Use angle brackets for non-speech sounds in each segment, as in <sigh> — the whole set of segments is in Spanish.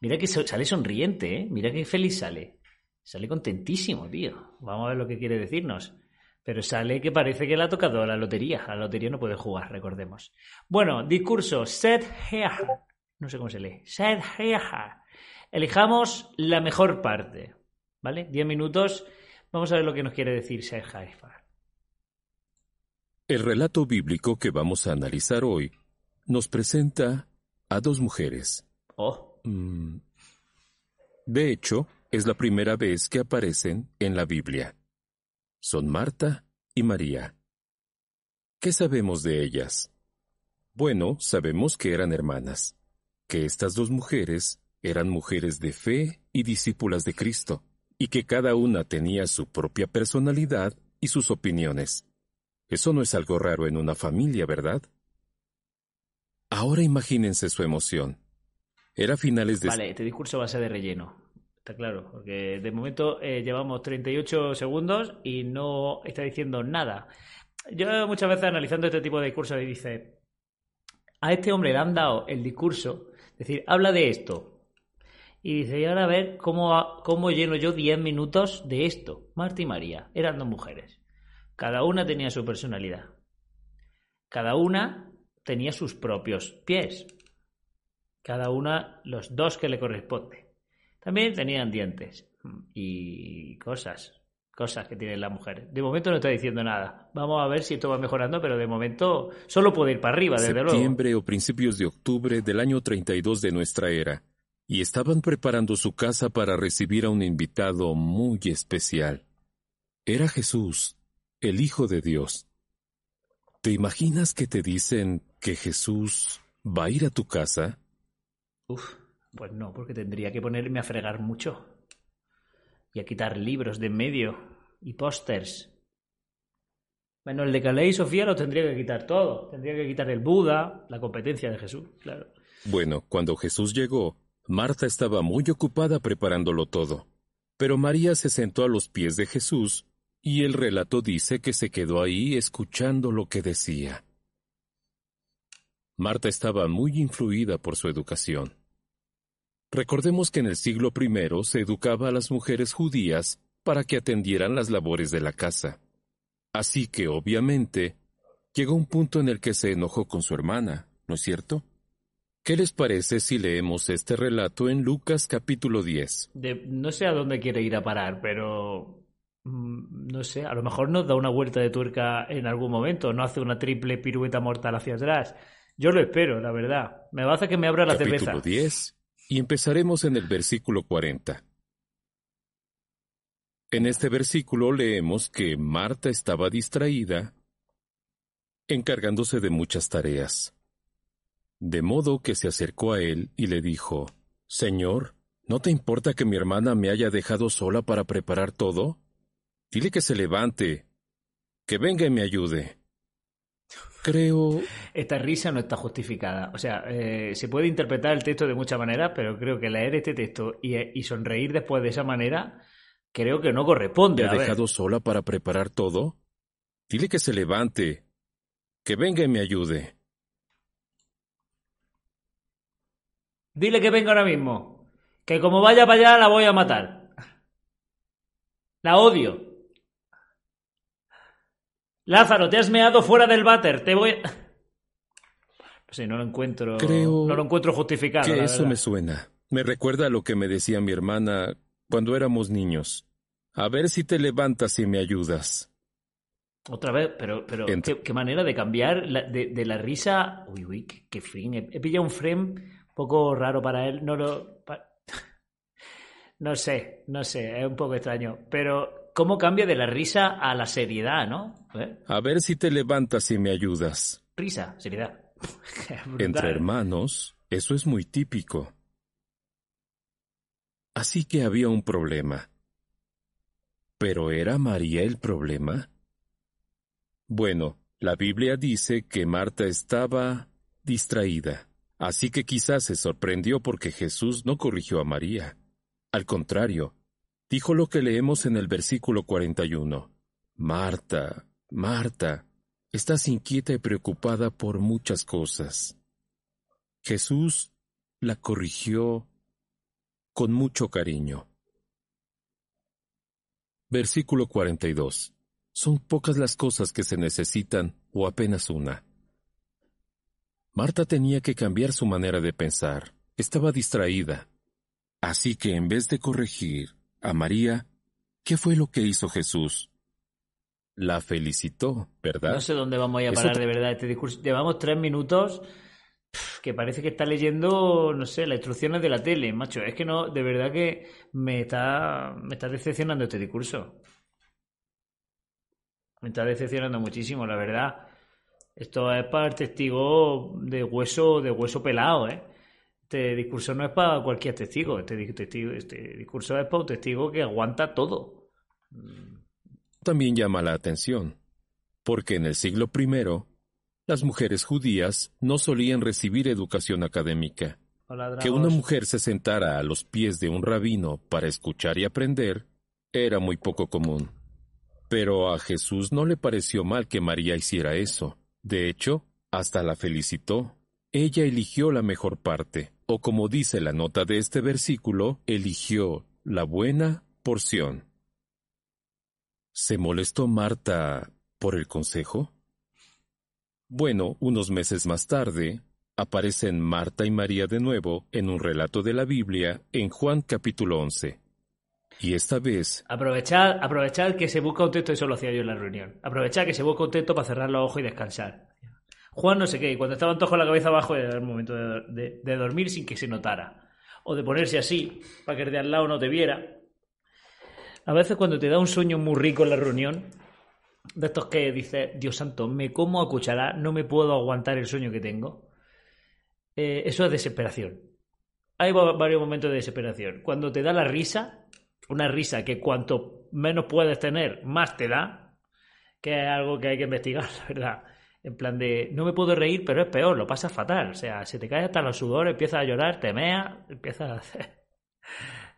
Mira que sale sonriente, ¿eh? Mira qué feliz sale. Sale contentísimo, tío. Vamos a ver lo que quiere decirnos. Pero sale que parece que le ha tocado la lotería. la lotería no puede jugar, recordemos. Bueno, discurso. Sed No sé cómo se lee. Sed Elijamos la mejor parte. ¿Vale? Diez minutos. Vamos a ver lo que nos quiere decir Sed El relato bíblico que vamos a analizar hoy nos presenta a dos mujeres, Oh. Mm. De hecho, es la primera vez que aparecen en la Biblia. Son Marta y María. ¿Qué sabemos de ellas? Bueno, sabemos que eran hermanas, que estas dos mujeres eran mujeres de fe y discípulas de Cristo, y que cada una tenía su propia personalidad y sus opiniones. Eso no es algo raro en una familia, ¿verdad? Ahora imagínense su emoción. Era finales de... Vale, este discurso va a ser de relleno. Está claro, porque de momento eh, llevamos 38 segundos y no está diciendo nada. Yo muchas veces analizando este tipo de discursos dice, a este hombre le han dado el discurso, es decir, habla de esto. Y dice, y ahora a ver cómo, cómo lleno yo 10 minutos de esto. Marta y María eran dos mujeres. Cada una tenía su personalidad. Cada una tenía sus propios pies cada una los dos que le corresponde. También tenían dientes y cosas, cosas que tienen las mujeres. De momento no está diciendo nada. Vamos a ver si esto va mejorando, pero de momento solo puede ir para arriba, desde luego. Septiembre o principios de octubre del año 32 de nuestra era, y estaban preparando su casa para recibir a un invitado muy especial. Era Jesús, el Hijo de Dios. ¿Te imaginas que te dicen que Jesús va a ir a tu casa? Uf, pues no, porque tendría que ponerme a fregar mucho. Y a quitar libros de en medio y pósters. Bueno, el de Calais y Sofía lo tendría que quitar todo. Tendría que quitar el Buda, la competencia de Jesús, claro. Bueno, cuando Jesús llegó, Marta estaba muy ocupada preparándolo todo. Pero María se sentó a los pies de Jesús y el relato dice que se quedó ahí escuchando lo que decía. Marta estaba muy influida por su educación. Recordemos que en el siglo I se educaba a las mujeres judías para que atendieran las labores de la casa. Así que, obviamente, llegó un punto en el que se enojó con su hermana, ¿no es cierto? ¿Qué les parece si leemos este relato en Lucas capítulo 10? no sé a dónde quiere ir a parar, pero mm, no sé, a lo mejor nos da una vuelta de tuerca en algún momento, no hace una triple pirueta mortal hacia atrás. Yo lo espero, la verdad. Me va a hacer que me abra la Capítulo cerveza. 10, y empezaremos en el versículo 40. En este versículo leemos que Marta estaba distraída, encargándose de muchas tareas. De modo que se acercó a él y le dijo, Señor, ¿no te importa que mi hermana me haya dejado sola para preparar todo? Dile que se levante, que venga y me ayude. Creo. Esta risa no está justificada. O sea, eh, se puede interpretar el texto de muchas maneras, pero creo que leer este texto y, sonreír después de esa manera, creo que no corresponde. ¿Me ha dejado sola para preparar todo? Dile que se levante, que venga y me ayude. Dile que venga ahora mismo. Que como vaya para allá la voy a matar. La odio. Lázaro, te has meado fuera del váter, te voy... Sé, <laughs> no lo encuentro... Creo... No lo encuentro justificado. Que eso me suena. Me recuerda a lo que me decía mi hermana cuando éramos niños. A ver si te levantas y me ayudas. Otra vez, pero, pero ¿qué, manera de cambiar de, la risa. Uy, uy, qué, qué He, pillado un frame un poco raro para él. No lo. <laughs> No sé, no sé, es un poco extraño. Pero cómo cambia de la risa a la seriedad, ¿no? ¿Eh? A ver si te levantas y me ayudas. Risa, seriedad. <laughs> Entre hermanos, eso es muy típico. Así que había un problema. ¿Pero era María el problema? Bueno, la Biblia dice que Marta estaba distraída, así que quizás se sorprendió porque Jesús no corrigió a María. Al contrario, dijo lo que leemos en el versículo 41. Marta, Marta, estás inquieta y preocupada por muchas cosas. Jesús la corrigió con mucho cariño. Versículo 42. Son pocas las cosas que se necesitan o apenas una. Marta tenía que cambiar su manera de pensar. Estaba distraída. Así que en vez de corregir a María, ¿qué fue lo que hizo Jesús? La felicitó, ¿verdad? No sé dónde vamos a parar de verdad este discurso. Llevamos tres minutos que parece que está leyendo, no sé, las instrucciones de la tele, macho. Es que no, de verdad que me está, me está decepcionando este discurso. Me está decepcionando muchísimo, la verdad. Esto es para el testigo de hueso, de hueso pelado, ¿eh? Este discurso no es para cualquier testigo. Este, testigo, este discurso es para un testigo que aguanta todo. También llama la atención, porque en el siglo I, las mujeres judías no solían recibir educación académica. Que una mujer se sentara a los pies de un rabino para escuchar y aprender era muy poco común. Pero a Jesús no le pareció mal que María hiciera eso. De hecho, hasta la felicitó. Ella eligió la mejor parte, o como dice la nota de este versículo, eligió la buena porción. ¿Se molestó Marta por el consejo? Bueno, unos meses más tarde, aparecen Marta y María de nuevo en un relato de la Biblia en Juan capítulo 11. Y esta vez... Aprovechar, aprovechar que se busca un texto, eso lo hacía yo la reunión. Aprovechar que se busca un texto para cerrar los ojos y descansar. Juan no sé qué, y cuando estaban todos con la cabeza abajo era el momento de, dormir sin que se notara. O de ponerse así, para que el de al lado no te viera. A veces cuando te da un sueño muy rico en la reunión, de estos que dices, Dios santo, me como a cucharar, no me puedo aguantar el sueño que tengo. Eh, eso es desesperación. Hay varios momentos de desesperación. Cuando te da la risa, una risa que cuanto menos puedes tener, más te da, que es algo que hay que investigar, <laughs> la verdad. En plan de, no me puedo reír, pero es peor, lo pasas fatal. O sea, se te cae hasta los sudores, empiezas a llorar, te meas, <laughs> empiezas a hacer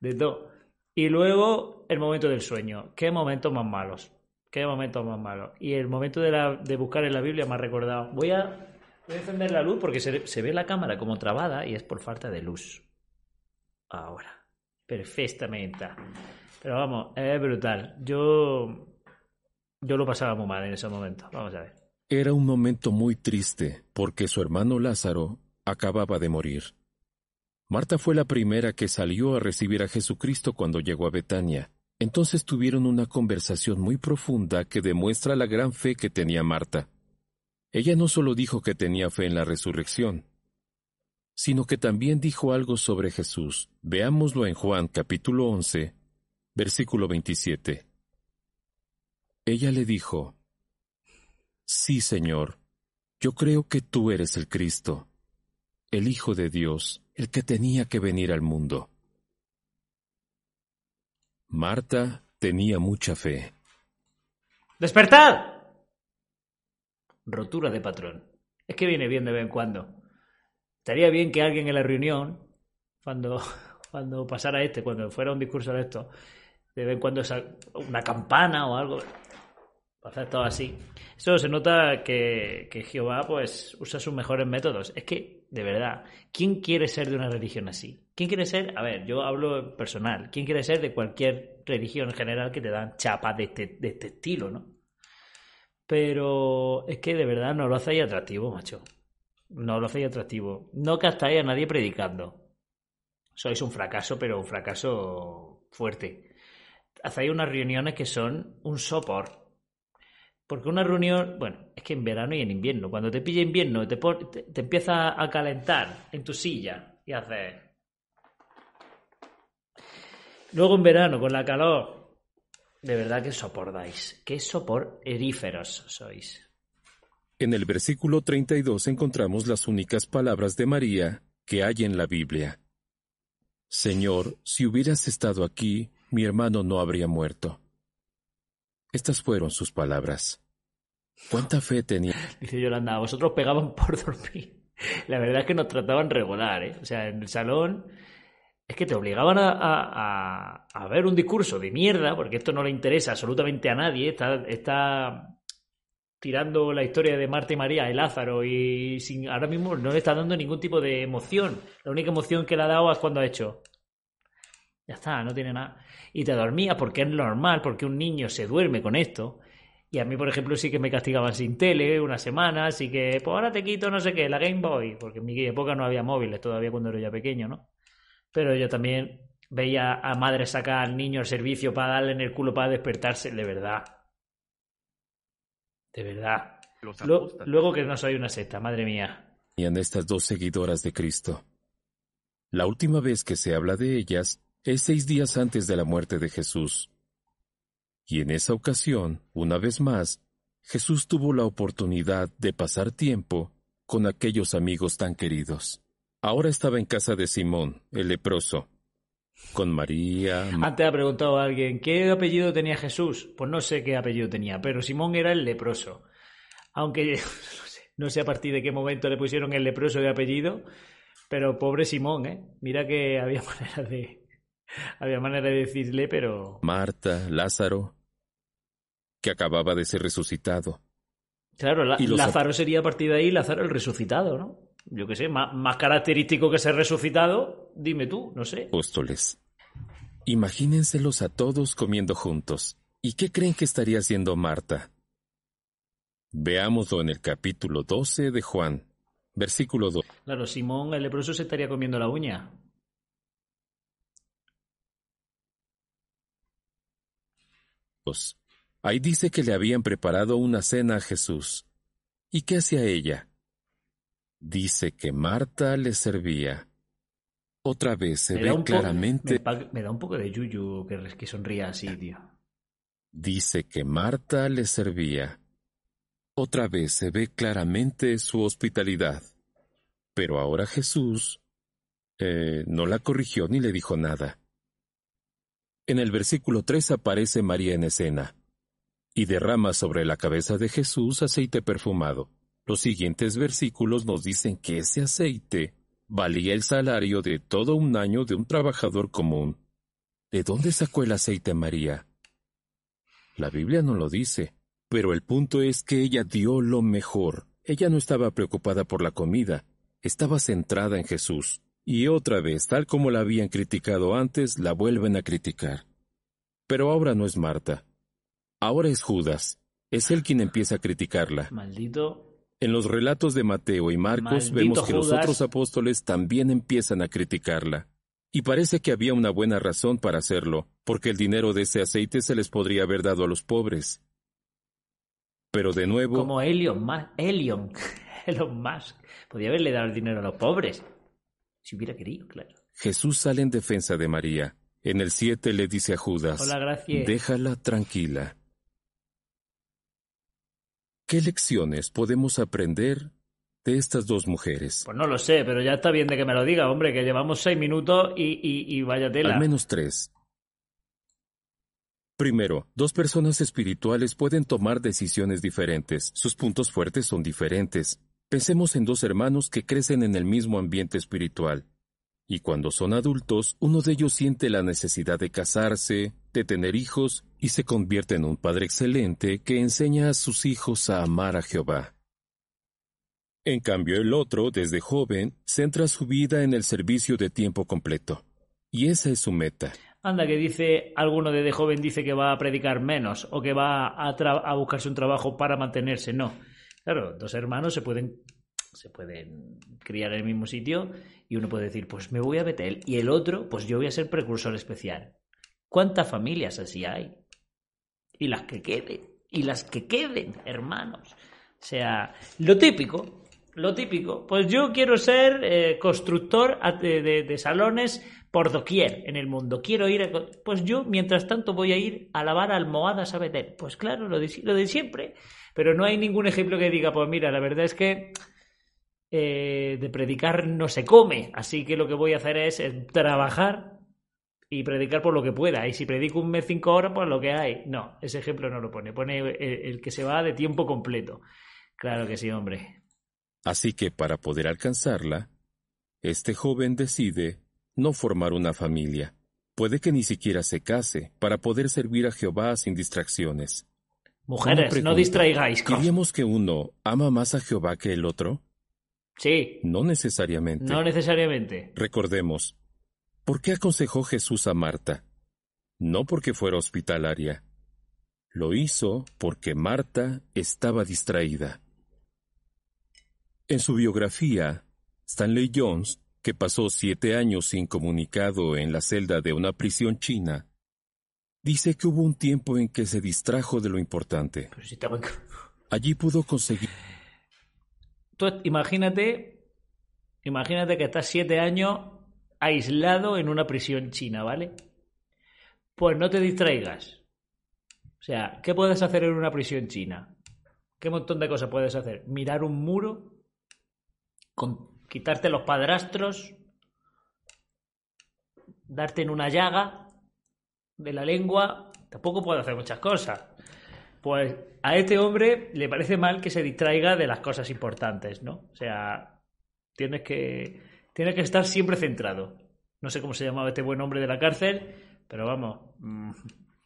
de todo. Y luego el momento del sueño. ¿Qué momentos más malos? ¿Qué momentos más malos? Y el momento de, la, de buscar en la Biblia me ha recordado. Voy a, voy a encender la luz porque se, se ve la cámara como trabada y es por falta de luz. Ahora perfectamente. Pero vamos, es brutal. Yo, yo lo pasaba muy mal en ese momento. Vamos a ver. Era un momento muy triste porque su hermano Lázaro acababa de morir. Marta fue la primera que salió a recibir a Jesucristo cuando llegó a Betania. Entonces tuvieron una conversación muy profunda que demuestra la gran fe que tenía Marta. Ella no solo dijo que tenía fe en la resurrección, sino que también dijo algo sobre Jesús. Veámoslo en Juan capítulo 11, versículo 27. Ella le dijo, Sí, Señor, yo creo que tú eres el Cristo, el Hijo de Dios, el que tenía que venir al mundo. Marta tenía mucha fe. ¡Despertad! Rotura de patrón. Es que viene bien de vez en cuando. Estaría bien que alguien en la reunión, cuando, <laughs> cuando pasara este, cuando fuera un discurso de esto, de vez en cuando una campana o algo, hacer todo así. Eso se nota que, que Jehová pues usa sus mejores métodos. Es que, de verdad, ¿quién quiere ser de una religión así? ¿Quién quiere ser? A ver, yo hablo personal. ¿Quién quiere ser de cualquier religión en general que te dan chapas de este, de este estilo, no? Pero es que de verdad no lo ahí atractivo, macho. No lo hacéis atractivo. No captáis a nadie predicando. Sois un fracaso, pero un fracaso fuerte. Hacéis unas reuniones que son un sopor. Porque una reunión, bueno, es que en verano y en invierno, cuando te pilla invierno, te, te, empieza a calentar en tu silla y haces. Luego en verano, con la calor, de verdad que soportáis. Qué sopor eríferos sois. En el versículo 32 encontramos las únicas palabras de María que hay en la Biblia. Señor, si hubieras estado aquí, mi hermano no habría muerto. Estas fueron sus palabras. ¿Cuánta fe tenía? <laughs> Dice Yolanda, vosotros pegaban por <laughs> dormir. La verdad es que nos trataban regular, ¿eh? O sea, en el salón es que te obligaban a, a, ver un discurso de mierda, porque esto no le interesa absolutamente a nadie. Está, está tirando la historia de Marta y María y Lázaro y sin, ahora mismo no le está dando ningún tipo de emoción. La única emoción que le ha dado es cuando ha hecho. Ya está, no tiene nada. Y te dormía porque es normal, porque un niño se duerme con esto. Y a mí, por ejemplo, sí que me castigaban sin tele una semana, así que, pues ahora te quito no sé qué, la Game Boy, porque en mi época no había móviles todavía cuando era ya pequeño, ¿no? Pero yo también veía a madre sacar al niño al servicio para darle en el culo para despertarse, de verdad. De verdad. luego que no soy una secta, madre mía. Y en estas dos seguidoras de Cristo. La última vez que se habla de ellas es seis días antes de la muerte de Jesús. Y en esa ocasión, una vez más, Jesús tuvo la oportunidad de pasar tiempo con aquellos amigos tan queridos. Ahora estaba en casa de Simón, el leproso, con María. Antes ha preguntado a alguien, ¿qué apellido tenía Jesús? Pues no sé qué apellido tenía, pero Simón era el leproso. Aunque <laughs> no sé, a partir de qué momento le pusieron el leproso de apellido, pero pobre Simón, ¿eh? Mira que había <laughs> manera de, <laughs> había manera de decirle, pero... Marta, Lázaro, que acababa de ser resucitado. Claro, Lázaro sería a partir de ahí Lázaro el resucitado, ¿no? Yo qué sé, más, característico que ser resucitado, dime tú, no sé. Apóstoles. Imagínenselos a todos comiendo juntos. ¿Y qué creen que estaría haciendo Marta? Veámoslo en el capítulo 12 de Juan, versículo 2. Claro, Simón el leproso se estaría comiendo la uña. Ahí dice que le habían preparado una cena a Jesús. ¿Y qué hacía ella? Dice que Marta le servía. Otra vez se ve claramente. Me, da un poco de yuyu que, que sonría así, tío. Dice que Marta le servía. Otra vez se ve claramente su hospitalidad. Pero ahora Jesús eh, no la corrigió ni le dijo nada. En el versículo 3 aparece María en escena y derrama sobre la cabeza de Jesús aceite perfumado. Los siguientes versículos nos dicen que ese aceite valía el salario de todo un año de un trabajador común. ¿De dónde sacó el aceite María? La Biblia no lo dice, pero el punto es que ella dio lo mejor. Ella no estaba preocupada por la comida, estaba centrada en Jesús. Y otra vez, tal como la habían criticado antes, la vuelven a criticar. Pero ahora no es Marta. Ahora es Judas. Es él quien empieza a criticarla. Maldito. En los relatos de Mateo y Marcos vemos que los otros apóstoles también empiezan a criticarla. Y parece que había una buena razón para hacerlo, porque el dinero de ese aceite se les podría haber dado a los pobres. Pero de nuevo... Como Elion, Elion, <laughs> Elon Musk. Podía haberle dado el dinero a los pobres. Si hubiera querido, claro. Jesús sale en defensa de María. En el 7 le dice a Judas, déjala tranquila. ¿Qué lecciones podemos aprender de estas dos mujeres? Pues no lo sé, pero ya está bien de que me lo diga, hombre, que llevamos seis minutos y, y, y vaya tela. Al menos tres. Primero, dos personas espirituales pueden tomar decisiones diferentes. Sus puntos fuertes son diferentes. Pensemos en dos hermanos que crecen en el mismo ambiente espiritual. Y cuando son adultos, uno de ellos siente la necesidad de casarse, de tener hijos, y se convierte en un padre excelente que enseña a sus hijos a amar a Jehová. En cambio, el otro, desde joven, centra su vida en el servicio de tiempo completo. Y esa es su meta. Anda, que dice, alguno de, joven dice que va a predicar menos o que va a, a buscarse un trabajo para mantenerse. No, Claro, dos hermanos se pueden, se pueden criar en el mismo sitio y uno puede decir, pues me voy a Betel y el otro, pues yo voy a ser precursor especial. ¿Cuántas familias así hay? Y las que queden, y las que queden, hermanos. O sea, lo típico, lo típico, pues yo quiero ser eh, constructor de, salones por doquier en el mundo. Quiero ir, a, pues yo mientras tanto voy a ir a lavar almohadas a Betel. Pues claro, lo de, lo de siempre. Pero no hay ningún ejemplo que diga, pues mira, la verdad es que eh, de predicar no se come, así que lo que voy a hacer es eh, trabajar y predicar por lo que pueda. Y si predico un mes cinco horas, pues lo que hay. No, ese ejemplo no lo pone. Pone el, que se va de tiempo completo. Claro que sí, hombre. Así que para poder alcanzarla, este joven decide no formar una familia. Puede que ni siquiera se case para poder servir a Jehová sin distracciones. Mujeres, no distraigáis. ¿Diríamos que uno ama más a Jehová que el otro? Sí. No necesariamente. No necesariamente. Recordemos, ¿por qué aconsejó Jesús a Marta? No porque fuera hospitalaria. Lo hizo porque Marta estaba distraída. En su biografía, Stanley Jones, que pasó siete años incomunicado en la celda de una prisión china, dice que hubo un tiempo en que se distrajo de lo importante. Allí pudo conseguir <laughs> imagínate, imagínate que estás siete años aislado en una prisión china, ¿vale? Pues no te distraigas. O sea, ¿qué puedes hacer en una prisión china? ¿Qué montón de cosas puedes hacer? Mirar un muro, con, quitarte los padrastros, darte en una llaga de la lengua. Tampoco puedes hacer muchas cosas. Pues a este hombre le parece mal que se distraiga de las cosas importantes, ¿no? O sea, tienes que, tienes que estar siempre centrado. No sé cómo se llamaba este buen hombre de la cárcel, pero vamos, mm,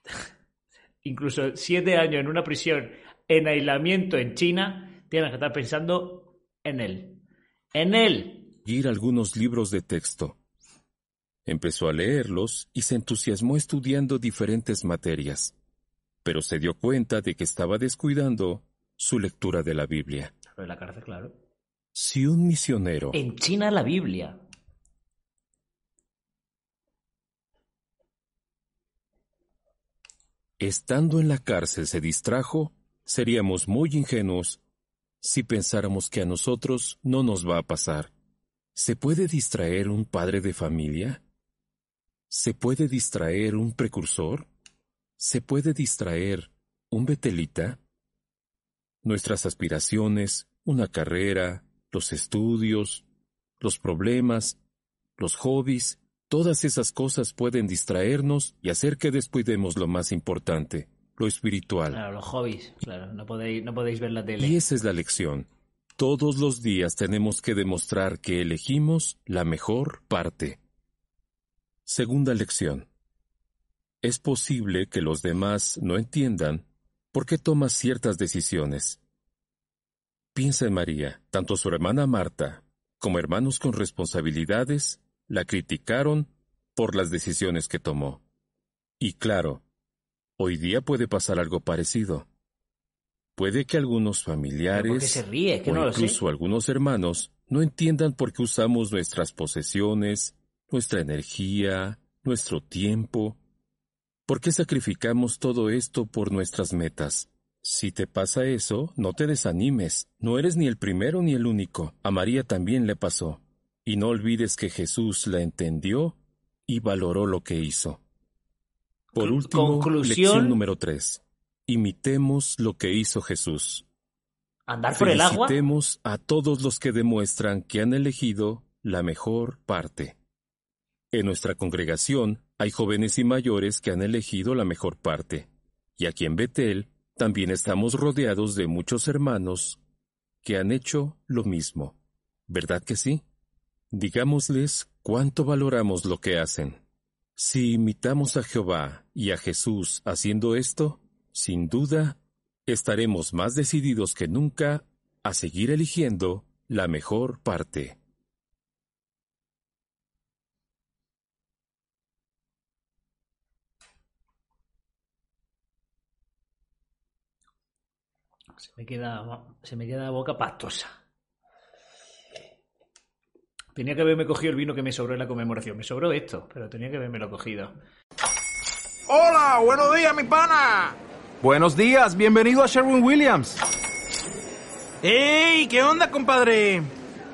<laughs> incluso siete años en una prisión en aislamiento en China, tienes que estar pensando en él. En él. Ir algunos libros de texto. Empezó a leerlos y se entusiasmó estudiando diferentes materias pero se dio cuenta de que estaba descuidando su lectura de la Biblia. En la cárcel, claro. Si un misionero... En China la Biblia. Estando en la cárcel se distrajo, seríamos muy ingenuos si pensáramos que a nosotros no nos va a pasar. ¿Se puede distraer un padre de familia? ¿Se puede distraer un precursor? ¿Se puede distraer un betelita? Nuestras aspiraciones, una carrera, los estudios, los problemas, los hobbies, todas esas cosas pueden distraernos y hacer que descuidemos lo más importante, lo espiritual. Claro, los hobbies, claro, no podéis, no podéis ver la tele. Y esa es la lección. Todos los días tenemos que demostrar que elegimos la mejor parte. Segunda lección. Es posible que los demás no entiendan por qué tomas ciertas decisiones. Piensa en María, tanto su hermana Marta como hermanos con responsabilidades la criticaron por las decisiones que tomó. Y claro, hoy día puede pasar algo parecido. Puede que algunos familiares o incluso algunos hermanos no entiendan por qué usamos nuestras posesiones, nuestra energía, nuestro tiempo ¿Por qué sacrificamos todo esto por nuestras metas? Si te pasa eso, no te desanimes. No eres ni el primero ni el único. A María también le pasó. Y no olvides que Jesús la entendió y valoró lo que hizo. Por último, lección número tres. Imitemos lo que hizo Jesús. Andar por el agua. Imitemos a todos los que demuestran que han elegido la mejor parte. En nuestra congregación hay jóvenes y mayores que han elegido la mejor parte, y aquí en Betel también estamos rodeados de muchos hermanos que han hecho lo mismo. ¿Verdad que sí? Digámosles cuánto valoramos lo que hacen. Si imitamos a Jehová y a Jesús haciendo esto, sin duda, estaremos más decididos que nunca a seguir eligiendo la mejor parte. Se me queda, se me queda la boca pastosa. Tenía que haberme cogido el vino que me sobró en la conmemoración. Me sobró esto, pero tenía que haberme lo cogido. Hola, buenos días, mi pana. Buenos días, bienvenido a Sherwin Williams. ¡Ey! ¿Qué onda, compadre?